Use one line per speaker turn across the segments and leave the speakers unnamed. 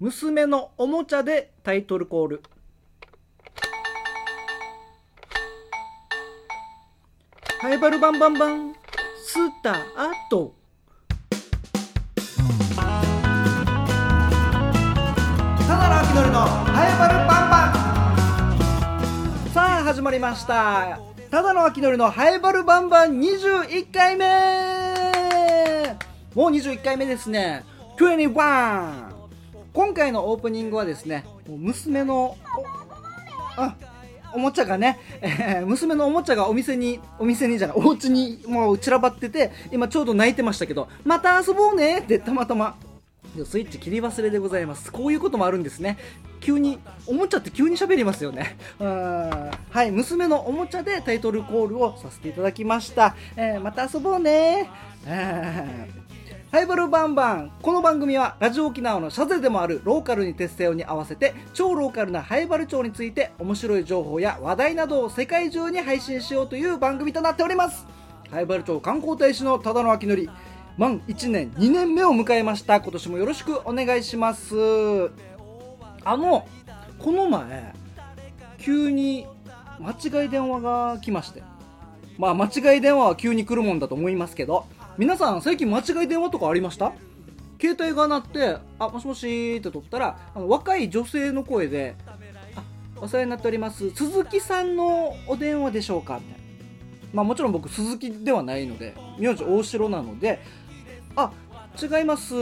娘のおもちゃでタイトルコール。ハイバルバンバンバン。スタート。ただのあきのりのハイバルバンバン。さあ始まりました。ただのあきのりのハイバルバンバン。21回目。もう21回目ですね。21今回のオープニングはですね娘のあおもちゃがね、えー、娘のおもちゃがお店に、お店にじゃない、お家にもう散らばってて、今ちょうど泣いてましたけど、また遊ぼうねってたまたま、スイッチ切り忘れでございます。こういうこともあるんですね。急に、おもちゃって急に喋りますよね。はい、娘のおもちゃでタイトルコールをさせていただきました。えー、また遊ぼうねハイバルバンバンこの番組はラジオ沖縄のシャゼでもあるローカルに徹せよに合わせて超ローカルなハイバル町について面白い情報や話題などを世界中に配信しようという番組となっております。ハイバル町観光大使の忠野明則満1年2年目を迎えました今年もよろしくお願いします。あのこの前急に間違い電話が来まして。まあ間違い電話は急に来るもんだと思いますけど。皆さん最近間違い電話とかありました？携帯が鳴って「あもしもし」って取ったらあの若い女性の声で「あお世話になっております。鈴木さんのお電話でしょうか?」みたいな。まあもちろん僕鈴木ではないので名字大城なので「あ違います」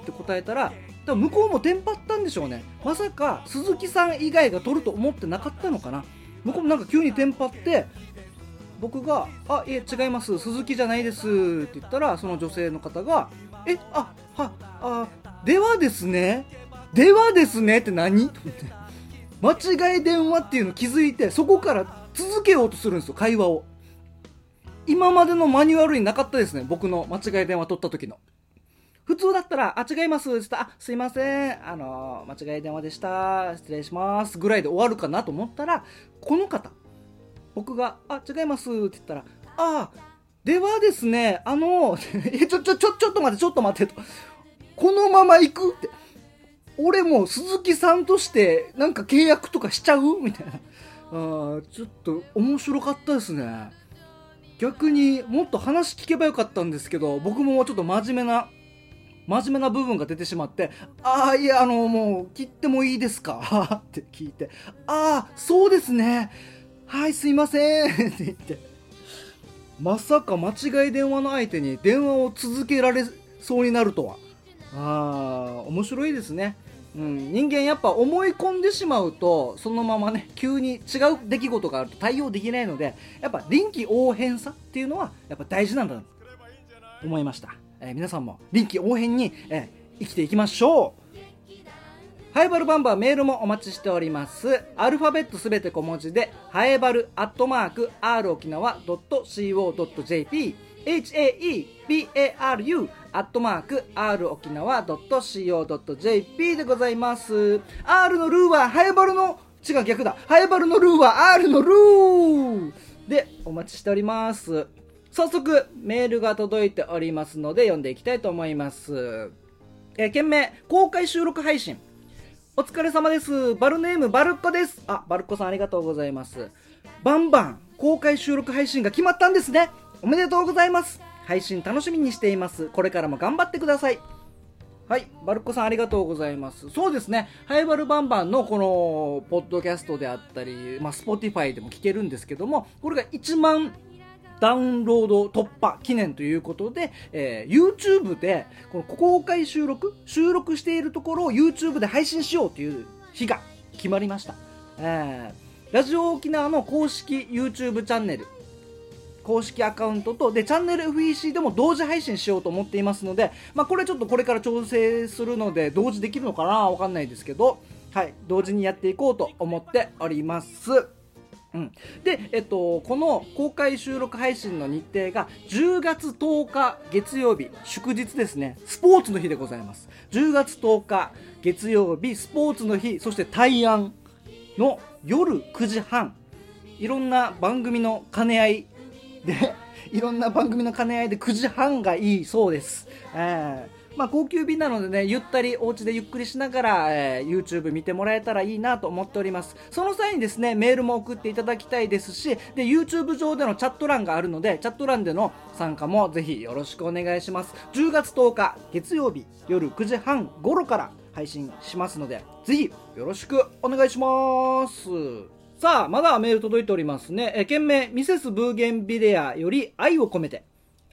って答えたら向こうもテンパったんでしょうね。まさか鈴木さん以外が取ると思ってなかったのかな。向こうもなんか急にテンパって僕が「あいえ違います。鈴木じゃないです」って言ったらその女性の方が「えあはあではですね。ではですね」って何？と思って。間違い電話っていうの気づいてそこから続けようとするんですよ会話を。今までのマニュアルになかったですね僕の間違い電話取った時の。普通だったら、あ、違います。って言ったら、あ、すいません、あの間違い電話でした、失礼します。ぐらいで終わるかなと思ったら、この方、僕が「あ違います」って言ったら「あではですねあの えちょちょちょちょっと待ってちょっと待って」と「このまま行く?」って。俺も鈴木さんとしてなんか契約とかしちゃう？みたいな。あちょっと面白かったですね。逆にもっと話聞けばよかったんですけど僕もちょっと真面目な真面目な部分が出てしまって、ああ、いや、あの、もう、切ってもいいですか？って聞いて、ああ、そうですね。はいすいませんって言って。まさか間違い電話の相手に電話を続けられそうになるとは。あー面白いですね。うん、人間やっぱ思い込んでしまうとそのままね急に違う出来事があると対応できないのでやっぱ臨機応変さっていうのはやっぱ大事なんだと思いました、えー、皆さんも臨機応変に、えー、生きていきましょう。ハイバルバンバーメールもお待ちしております。アルファベットすべて小文字で、ハエバルアットマーク r 沖縄 .co.jp haebaru アットマーク r 沖縄 .co.jp でございます。R のルーはハエバルの、違う逆だ。ハエバルのルーは R のルーでお待ちしております。早速メールが届いておりますので読んでいきたいと思います。えー、件名、公開収録配信。お疲れ様です。バルネームバルッコです。あ、バルッコさんありがとうございます。バンバン公開収録配信が決まったんですね。おめでとうございます。配信楽しみにしています。これからも頑張ってください。はい、バルッコさんありがとうございます。そうですね、ハイバルバンバンのこの、ポッドキャストであったり、まあ、スポティファイでも聞けるんですけども、これが1万ダウンロード突破記念ということで、えー、YouTube でこの公開収録収録しているところを YouTube で配信しようという日が決まりました、えー、ラジオ沖縄の公式 YouTube チャンネル公式アカウントとでチャンネル FEC でも同時配信しようと思っていますので、まあ、これちょっとこれから調整するので同時できるのかな？わかんないですけど。はい同時にやっていこうと思っております。うん、で、えっと、この公開収録配信の日程が10月10日月曜日祝日ですね。スポーツの日でございます。10月10日月曜日スポーツの日そして大安の夜9時半。いろんな番組の兼ね合いで いろんな番組の兼ね合いで9時半がいいそうです、えー。まあ、高級便なのでねゆったりお家でゆっくりしながら、えー YouTube 見てもらえたらいいなと思っております。その際にですねメールも送っていただきたいですしで YouTube 上でのチャット欄があるのでチャット欄での参加もぜひよろしくお願いします。10月10日月曜日夜9時半頃から配信しますのでぜひよろしくお願いします。さあまだメール届いておりますね。え件名ミセスブーゲンビレアより愛を込めて。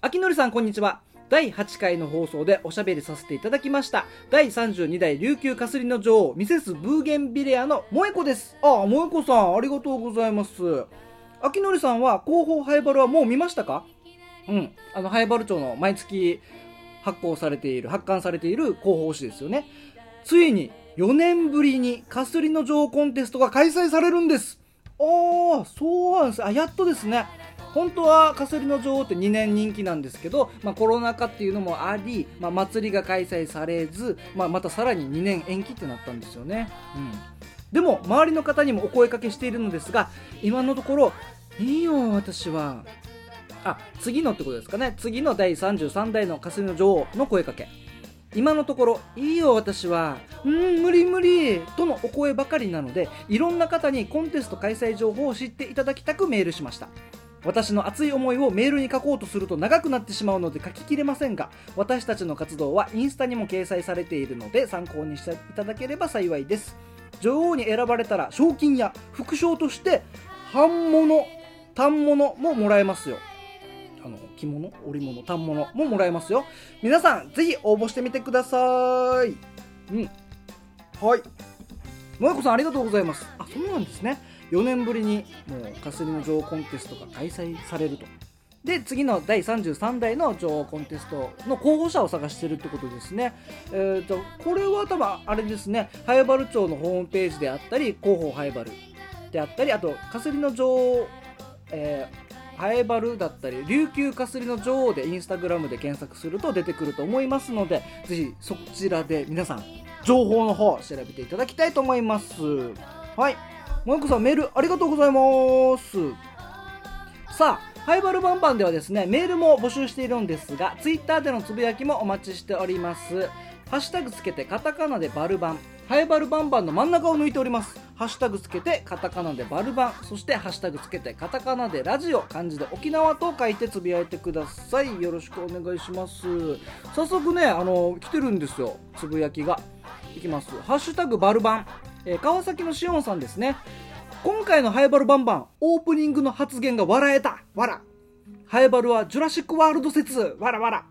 秋のりさんこんにちは。第8回の放送でおしゃべりさせていただきました。第32代琉球かすりの女王ミセスブーゲンビレアの萌子です。ああ萌子さんありがとうございます。秋のりさんは広報ハイバルはもう見ましたか？うん。あのハイバル町の毎月発行されている発刊されている広報誌ですよね。ついに4年ぶりにかすりの女王コンテストが開催されるんです。ああそうなんです。あやっとですね。本当はかすりの女王って2年人気なんですけど、まあ、コロナ禍っていうのもあり、まあ、祭りが開催されず、まあ、またさらに2年延期ってなったんですよね、うん、でも周りの方にもお声かけしているのですが今のところいいよ私は。あ次のってことですかね。次の第33代のかすりの女王の声かけ。今のところ「いいよ私は。うん無理無理」とのお声ばかりなのでいろんな方にコンテスト開催情報を知っていただきたくメールしました。私の熱い思いをメールに書こうとすると長くなってしまうので書ききれませんが私たちの活動はインスタにも掲載されているので参考にしていただければ幸いです。女王に選ばれたら賞金や副賞として半物単物ももらえますよ。あの着物？織物？反物ももらえますよ。皆さんぜひ応募してみてください。うん。はい。萌子さんありがとうございます。あそうなんですね。4年ぶりにもうかすりの女王コンテストが開催されると。で次の第33代の女王コンテストの候補者を探してるってことですね。えー、とこれは多分あれですね。ハイバル町のホームページであったり広報ハイバルであったりあとかすりの女王、えーハエバルだったり琉球かすりの女王でインスタグラムで検索すると出てくると思いますのでぜひそちらで皆さん情報の方調べていただきたいと思います。はい。もこさんメールありがとうございます。さあハイバルバンバンではですねメールも募集しているんですがツイッターでのつぶやきもお待ちしております。ハッシュタグつけてカタカナでバルバン。ハイバルバンバンの真ん中を抜いております。ハッシュタグつけてカタカナでバルバン。そしてハッシュタグつけてカタカナでラジオ漢字で沖縄と書いてつぶやいてください。よろしくお願いします。早速ねあの来てるんですよ。つぶやきが。いきます。ハッシュタグバルバン、えー川崎のしおんさんですね。今回のハイバルバンバンオープニングの発言が笑えた。わらハイバルはジュラシックワールド説。わらわら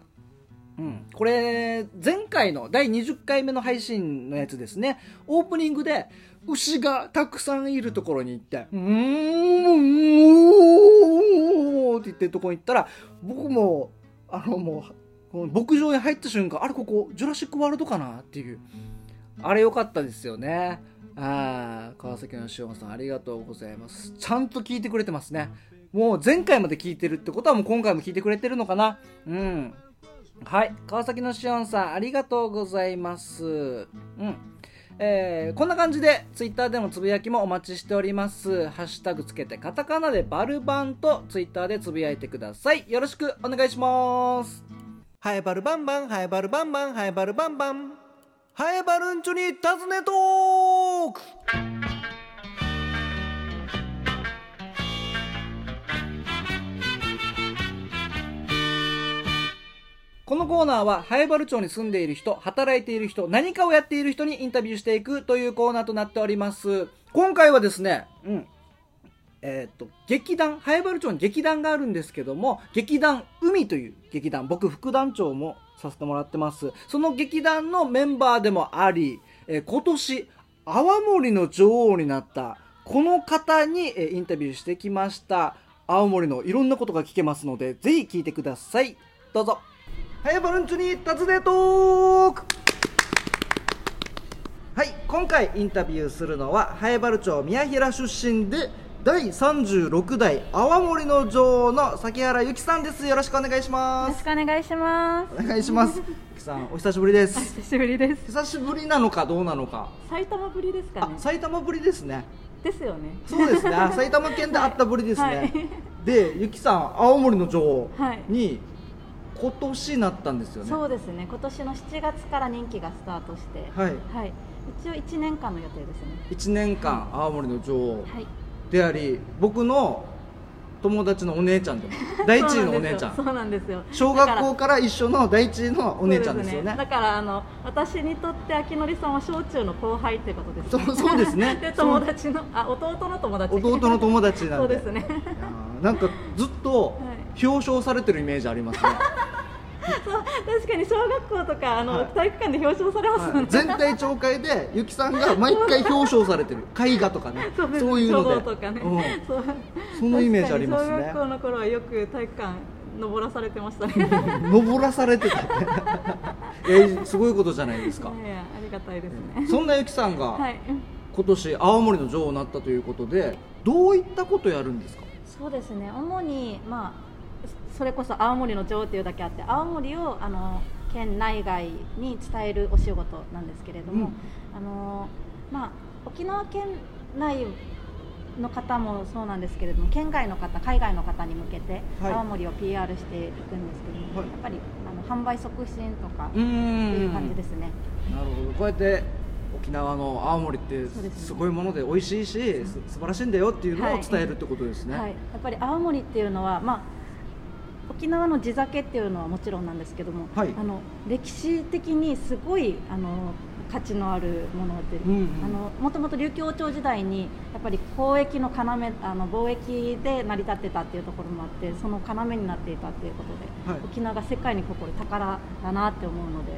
うん、これ前回の第20回目の配信のやつですね。オープニングで牛がたくさんいるところに行って「うーんうーん」って言ってるところに行ったら僕もあのもう牧場に入った瞬間あれここジュラシックワールドかな？っていう。あれ良かったですよね。あー川崎のしおんさんありがとうございます。ちゃんと聞いてくれてますね。もう前回まで聞いてるってことはもう今回も聞いてくれてるのかな？うん。はい。川崎のしおんさんありがとうございます。うん。えーこんな感じでツイッターでのつぶやきもお待ちしております。ハッシュタグつけてカタカナでバルバンとツイッターでつぶやいてください。よろしくお願いします。ハエバルバンバンハエバルバンバンハエバルバンバン。ハエバルンチョに尋ねトークこのコーナーは、ハエバル町に住んでいる人、働いている人、何かをやっている人にインタビューしていくというコーナーとなっております。今回はですね、うん。えーと、劇団、ハエバル町に劇団があるんですけども、劇団海という劇団、僕副団長もさせてもらってます。その劇団のメンバーでもあり、えー今年、泡盛の女王になった、この方に、えーインタビューしてきました。青森のいろんなことが聞けますので、ぜひ聞いてください。どうぞ。ハエバルンチョに尋ねトークはい今回インタビューするのはハエバル町宮平出身で第36代泡盛の女王の崎原由紀さんです。よろしくお願いし
よろし
ます
くお願いします。
お願いします。さんお久しぶりです。
久しぶりです。
久しぶりなのかどうなのか。
埼玉ぶりですか
あ
ね。
埼玉ぶりですね。
ですよね。
そうですね。あ埼玉県で会ったぶりですね、
はい。
で由紀さん青森の女王
はい。
に今年なったんですよね。
そうですね。今年の7月から任期がスタートして。
はい。
はい、一応1年間の予定ですね。
1年間青森の女王。
はい
であり僕の友達のお姉ちゃんでも 第一位のお姉ちゃん。
そうなんですよ。
小学校から一緒の第一位のお姉ちゃんですよね。
だからあの私にとって秋典さんは小中の後輩ってことです、
そうそうですね。
で友達のあ弟の友達。
弟の友達なんで。
そうですね。
なんかずっと表彰されてるイメージありますね、
確かに小学校とかあの、
はい。
体育館で表彰されますもんね、
はい。全体長会でゆきさんが毎回表彰されてる。絵画とかね。
そう
いうので。
とかね、
うん。
そう。
そのイメージありますね。
小学校の頃はよく体育館登らされてましたね。
登らされてた。ねいやすごいことじゃないですか。
いやいやありがたいですね。
そんなゆきさんが
はい。
今年青森の女王になったということでどういったことやるんですか？
そうですね。主にまあそれこそ青森の女王っていうだけあって青森をあの県内外に伝えるお仕事なんですけれども、あのまあ沖縄県内の方もそうなんですけれども県外の方海外の方に向けて
はい。
青森を PR していくんですけども、
はい。
やっぱりあの販売促進とかって
ん
いう感じですね。
なるほど。こうやって沖縄の青森って
す
ごいもので美味しいしす素晴らしいんだよっていうのを
はい。
伝えるってことですね、
はい、やっぱり青森っていうのは、まあ、沖縄の地酒っていうのはもちろんなんですけども、
はい。
あの歴史的にすごいあの価値のあるもので、
うんうん。
あのもともと琉球王朝時代にやっぱり交易の要あの貿易で成り立ってたっていうところもあってその要になっていたっていうことで、
はい。
沖縄が世界に誇る宝だなって思うので。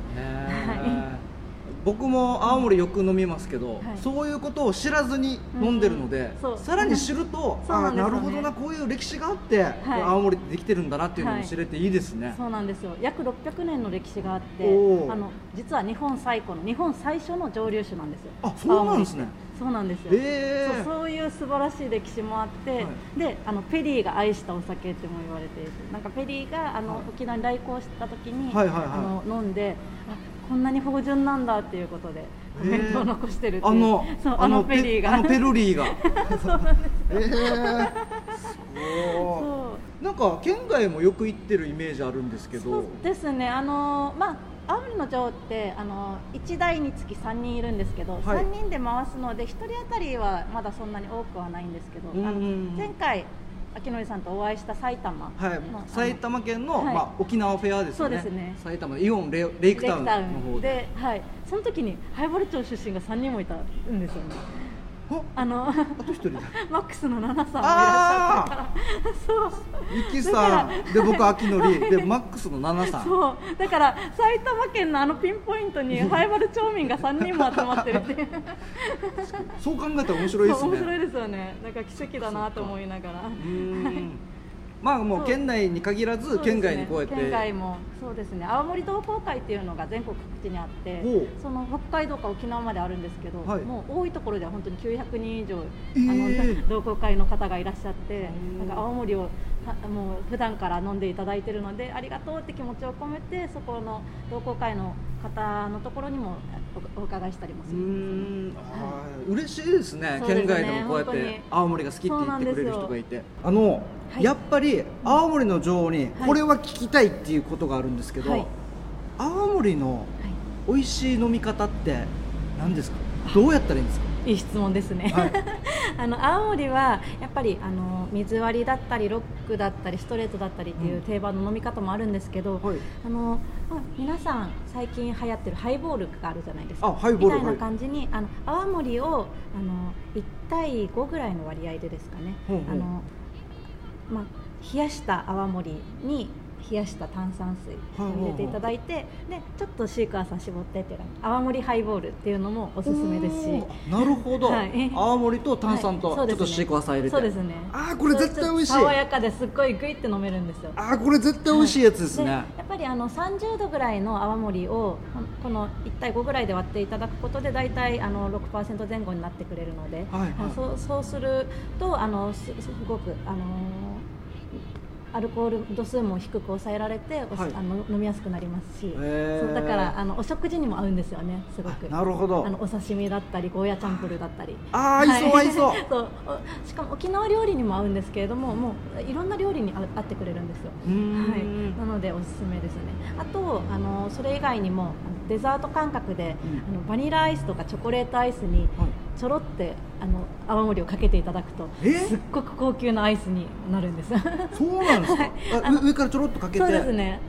僕も青森よく飲みますけど、
はい。
そういうことを知らずに飲んでるので、
う。ん
さらに知ると、
そう。なん
あなるほどなこういう歴史があって、
はい。
青森ってできてるんだなっていうのも知れていいですね、
そうなんですよ。約600年の歴史があってあの実は日本最古の日本最初の蒸留酒なんですよ。
あそうなんですね。
そうなんですよ、
へー。
そうそういう素晴らしい歴史もあって、
はい。
であのペリーが愛したお酒っても言われていてなんかペリーがあの、
はい
沖縄に来航した時に、
はいはいはい。
あの飲んであこんなに芳醇なんだっていうことでコメントを残してるっていう
あの
そうあのペリーが。
あのペルリーが。
そうなんです
えー、すご
そう。
いなんか県外もよく行ってるイメージあるんですけ
そう
ど
ですね、あのまあ、青森の女王ってあの1台につき3人いるんですけど、
はい。
3人で回すので1人当たりはまだそんなに多くはないんですけど、あの前回、秋典さんとお会いした埼玉の、
はい埼玉県の、
はい。
まあ、沖縄フェアですよね。
そうですね。
埼玉のイオンレイクタウンの方で。
で、はい、その時に灰原町出身が3人もいたんですよね。
あ
あの
あと一人だ。
マックスのナナさんもいらっしゃったから、そう。
ゆきさん。で僕秋のりでマックスのナナさん。
そう。だから埼玉県のあのピンポイントに灰原町民が3人も集まってるっていう。
そう考えたら面白いですね。
面白いですよね。なんか奇跡だなと思いながら。
うーんまあもう県内に限らず県外にこうやって。
県外も。そうですね。青森同好会っていうのが全国各地にあってその北海道か沖縄まであるんですけど、
はい。
もう多いところでは本当に900人以上、
えー。
あの同好会の方がいらっしゃって
うん
なんか青森をはもう普段から飲んでいただいてるのでありがとうって気持ちを込めてそこの同好会の方のところにもおお伺いしたりも
う
するん
ー
ですよね
ん。あー嬉しいですね。
ね。
県外でもこうやって青森が好きって言ってくれる人がいて。あの、
はい。
やっぱり青森の女王に
はい。
これは聞きたいっていうことがあるんですけど、
はい。
青森の
はい。
美味しい飲み方って何ですか？どうやったらいいんですか？
いい質問ですね、
はい。
あの青森はやっぱりあの水割りだったりロックだったりストレートだったりっていう定番の飲み方もあるんですけど、
はい。
あのまあ皆さん最近流行ってるハイボールがあるじゃないですか。
あハイボール
みたいな
はい
感じに、あの泡盛をあの1対5ぐらいの割合でですかね。
ほうほう。
あの、まあ、冷やした泡盛に冷やした炭酸水を入れていただいて、でちょっとシークワーサー絞ってっていう泡盛ハイボールっていうのもおすすめですし。
なるほど、
はい。
青森と炭酸とちょっとシークワーサー入れて、
そうですね。
あーこれ絶対美味しい。
爽やかですっごいグイって飲めるんですよ。
あーこれ絶対美味しいやつですね、
やっぱりあの30度ぐらいの泡盛をこの1対5ぐらいで割っていただくことで大体あの6%前後になってくれるので、
はいはい。
あそうそうするとあのすすごくあのアルコール度数も低く抑えられて、お
はい。
あの飲みやすくなりますし、
へー。
そうだからあのお食事にも合うんですよねすごく。
なるほど。
あのお刺身だったりゴーヤチャンプルーだったり。
あー合いそう合いそう。
そう。おしかも沖縄料理にも合うんですけれどももういろんな料理に合合ってくれるんですよ。はい、なのでおすすめですね。あとあのそれ以外にもデザート感覚で、
うん。
あのバニラアイスとかチョコレートアイスに
はい
ちょろってあの泡盛をかけていただくと
え？
すっごく高級なアイスになるんです。
そうなんですか、上上からちょろっとかけて？
そうですね。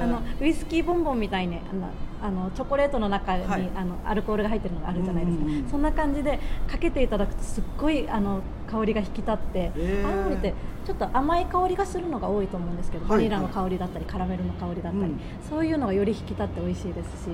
あのウイスキーボンボンみたいにあのあのチョコレートの中に、
はい。
あのアルコールが入ってるのがあるじゃないですか、
うん
そんな感じでかけていただくとすっごいあの香りが引き立って
へー。
青森ってちょっと甘い香りがするのが多いと思うんですけど、
はい。
バニラの香りだったりカラメルの香りだったり、
うん。
そういうのがより引き立って美味しいですし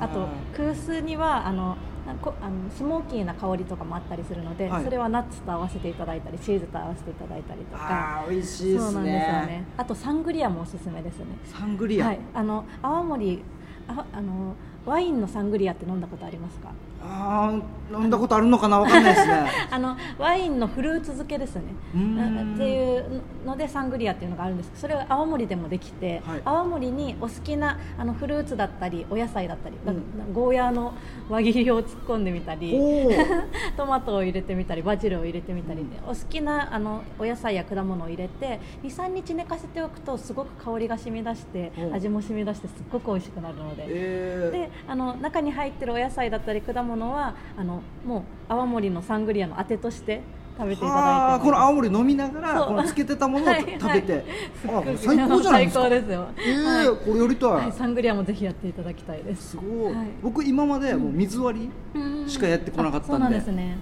あと空数にはあのこあのスモーキーな香りとかもあったりするので、
はい。
それはナッツと合わせていただいたりチーズと合わせていただいたりとか。
あー美味しいね。
そうなんですよね。あとサングリアもおすすめですね。
サングリア、
はい、あの青森ああのワインのサングリアって飲んだことありますか？
あー飲んだことあるのかな？わかんないですね。
あのワインのフルーツ漬けですね。っていうのでサングリアっていうのがあるんです。それは青森でもできて、
はい。
青森にお好きなあのフルーツだったりお野菜だったり、
うん。
なゴーヤーの輪切りを突っ込んでみたり トマトを入れてみたりバジルを入れてみたりで、
うん。
お好きなあのお野菜や果物を入れて23日寝かせておくとすごく香りが染み出して
う。ん
味も染み出してすっごく美味しくなるので。
えー。
であの中に入ってるお野菜だったり果物はあのもう泡盛のサングリアのあてとして食べていただいて
この青森飲みながらこのつけてたものを
はい
食べて、
はい
あ最高じゃないですか。
最高ですよ、
えー
はい。
これやりたい、
はい、サングリアもぜひやっていただきたいです。
すごい、
はい
僕今までもう水割りしかやってこなかったんで。
あそうなんですね。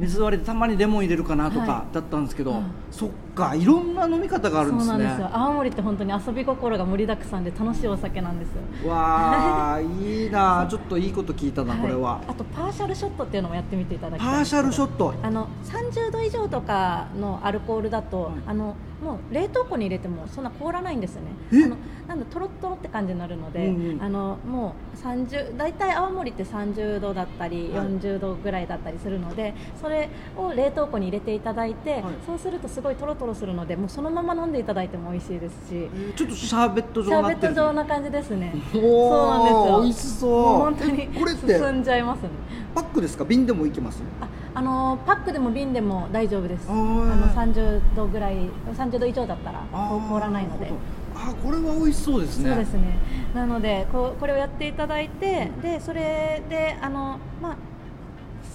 水割りでたまにレモン入れるかなとか
は
だったんですけど、
うん
そっかいろんな飲み方があるんですね。
そうなんですよ。青森って本当に遊び心が盛りだくさんで楽しいお酒なんですよ。
わあいいな ちょっといいこと聞いたな、これは。
あとパーシャルショットっていうのもやってみていただき
パーシ
たい。んですけど
ャルショット。
あの30度以上とかのアルコールだと、
はい。
あのもう冷凍庫に入れてもそんな凍らないんですよね。
え？
あのなんだとろっとろって感じになるので、
うんうん。
あのもう30大体青森って30度だったり
はい。
40度ぐらいだったりするので、それを冷凍庫に入れていただいて、
はい。
そうするとすごいとろとろするのでもうそのまま飲んでいただいても美味しいですし。
えーちょっとシャーベット
シャーベット状な感じですね。そうなんですよ。
美味しそう。
本当に
えこれって？
進んじゃいますね。
パックですか？瓶でもいけます？
ああのパックでも瓶でも大丈夫です。あの30度ぐらい、30度以上だったら凍らないので。
あこれは美味しそうですね。
そうですね。なのでこうこれをやっていただいて、でそれであのまあ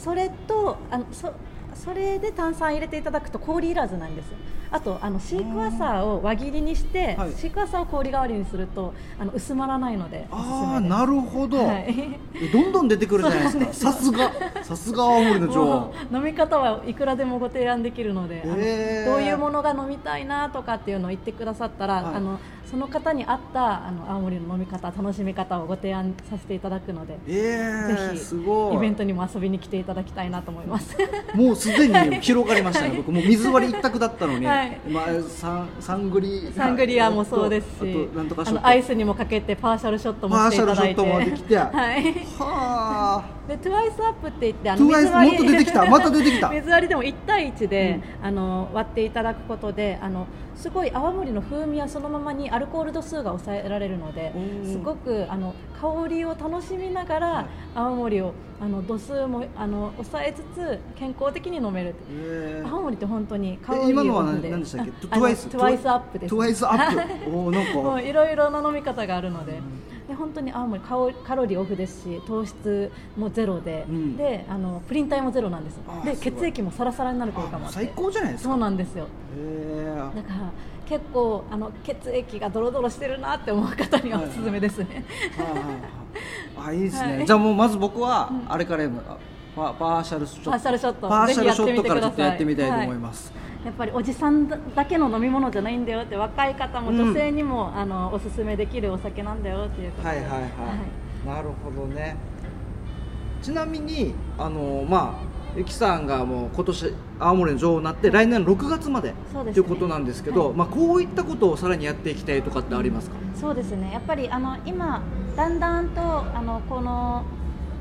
それとあのそそれで炭酸入れていただくと氷いらずなんです。あとあのシークワーサーを輪切りにして、
はい。
シークワーサーを氷代わりにするとあの薄まらないので。
ああなるほど、
はい。
えどんどん出てくるじゃないですか。さすがさすが青森の女王。
飲み方はいくらでもご提案できるので、あの
へー。
どういうものが飲みたいなとかっていうのを言ってくださったら、
はい。
あのその方に合ったあの青森の飲み方楽しみ方をご提案させていただくので、
えー、
ぜひ
すごい。
イベントにも遊びに来ていただきたいなと思います。
もうすでに広がりましたね、僕。もう水割り一択だったのに、
はい。
まあ、サンサングリ
サングリアもそうですし
あと
アイスにもかけてパーシャルショットもしていただいて。
パーシャルショットもできて。
はい。
はあ。
でトゥワイスアップって言ってあ
トゥワイス
水割り
もっと出てきた。また出てきた。
水割りでも1対1で、あの割っていただくことであのすごい泡盛の風味はそのままにアルコール度数が抑えられるので
うん。
すごくあの香りを楽しみながら、泡盛をあの度数もあの抑えつつ健康的に飲める
えー。
泡盛って本当に香り
え今のは何
で
したっけ？トゥワイス
アップです
トゥワイスアップ。おーなんか。
いろいろな飲み方があるので。で本当に青森カオカロリーオフですし糖質もゼロで、
うん。
であのプリン体もゼロなんですで血液もサラサラになる効果も
最高じゃないですか。
そうなんですよ。
えー。
だから結構あの血液がドロドロしてるなって思う方にはおすすめですね、
あいいですね、
はい。
じゃあもうまず僕は
うん。
あれからやるあパパーシャルショット。
パーシャルショット。
パーシャルショットからちょっとや
やっててみ
たいと思います、
やっぱりおじさんだけの飲み物じゃないんだよって若い方も
うん
女性にも、あのおすすめできるお酒なんだよっていうことで。
はいはいはい、なるほどね。ちなみにあのまあゆきさんがもう今年青森の女王になって、来年6月までということなんですけど、
はい。
まあ、こういったことをさらにやっていきたいとかってありますか、
そうですね。やっぱりあの今だんだんとあのこの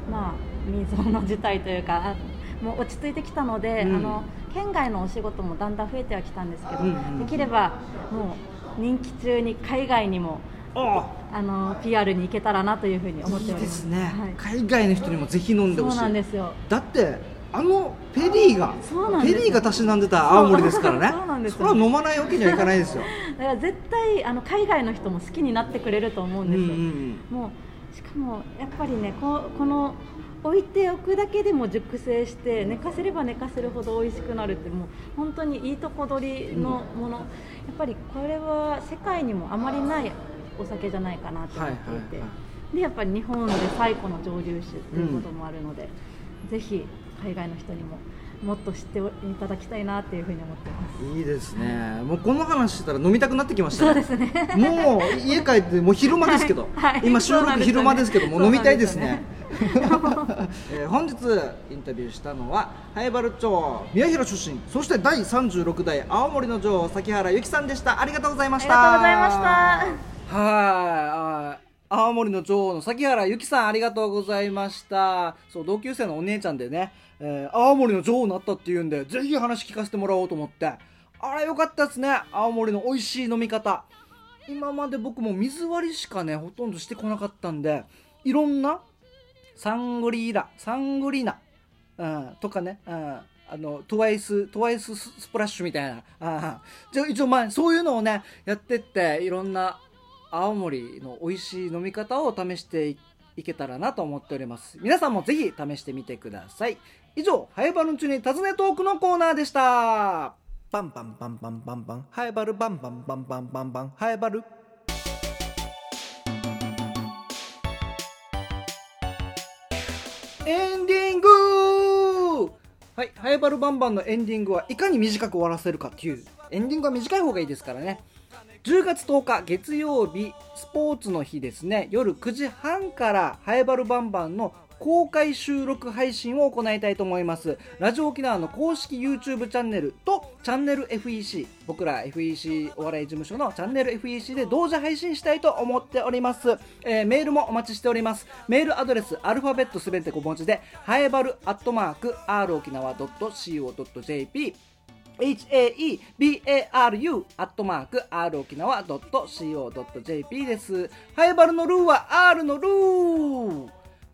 まあ未曾有の事態というかあもう落ち着いてきたので、
うん。
あの県外のお仕事もだんだん増えてはきたんですけど、
うんうん
できればもう任期中に海外にも
あ
あ。の PR に行けたらなというふうに思っております。
ですね、
はい、
海外の人にもぜひ飲んで
そう
ほしい。
なんですよ。
だってあのペリーがペリーがたしなんでた青森ですからね。
そうなんです。よ
それは飲まないわけにはいかないですよ。
だから絶対あの海外の人も好きになってくれると思うんですよ、
うんうん。
もうしかもやっぱりねここの置いておくだけでも熟成して寝かせれば寝かせるほど美味しくなるってもう本当にいいとこ取りのもの、やっぱりこれは世界にもあまりないお酒じゃないかなと思っていて、
はいはいは
でやっぱり日本で最古の蒸留酒ということもあるので、ぜひ海外の人にももっと知っていただきたいなっていうふうに思ってます。
いいですね。もうこの話したら飲みたくなってきました
そう
ね
ですね。
もう家帰ってもう昼間ですけど、
はい。はい
今収録昼間ですけどもう飲みたいですね。
そう
えー本日インタビューしたのは早原町宮平出身そして第36代青森の女王崎原由紀さんでした。ありがとうございました。
ありがとうございました
青森の女王の崎原由紀さんありがとうございました。そう同級生のお姉ちゃんでね、えー青森の女王になったっていうんでぜひ話聞かせてもらおうと思って。あれよかったですね。青森の美味しい飲み方。今まで僕も水割りしかねほとんどしてこなかったんでいろんなサングリーラサングリーナ、うん、とかね、うん、あのトワイストワイスススプラッシュみたいな。あじゃあ一応まあそういうのをねやってっていろんな青森の美味しい飲み方を試していいけたらなと思っております。皆さんもぜひ試してみてください。以上ハイバルンチュに尋ねトークのコーナーでした。バンバンバンバンバンバン。ハイバルバンバンバンバンバン。バンハイバル。エンディング。はい、ハイバルバンバンのエンディングはいかに短く終わらせるかっていう。エンディングは短い方がいいですからね10月10日月曜日スポーツの日ですね。夜9時半からハイバルバンバンの公開収録配信を行いたいと思います。ラジオ沖縄の公式 YouTube チャンネルとチャンネル FEC 僕ら FEC お笑い事務所のチャンネル FEC で同時配信したいと思っております、えーメールもお待ちしております。メールアドレスアルファベットすべて小文字でハエバルアットマーク r 沖縄 .co.jp haebaru アットマーク r 沖縄 .co.jp です。ハイバルのルーは R のルー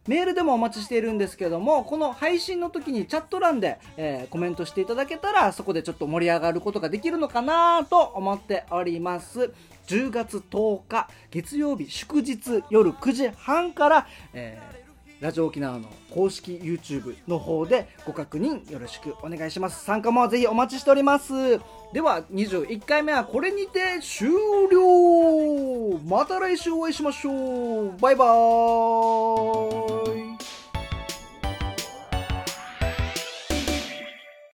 メールでもお待ちしているんですけども、この配信の時にチャット欄で、えーコメントしていただけたら、そこでちょっと盛り上がることができるのかなと思っております。10月10日、月曜日祝日夜9時半から、えーラジオ沖縄の公式 YouTube の方でご確認よろしくお願いします。参加もぜひお待ちしております。では21回目はこれにて終了。また来週お会いしましょう。バイバーイ。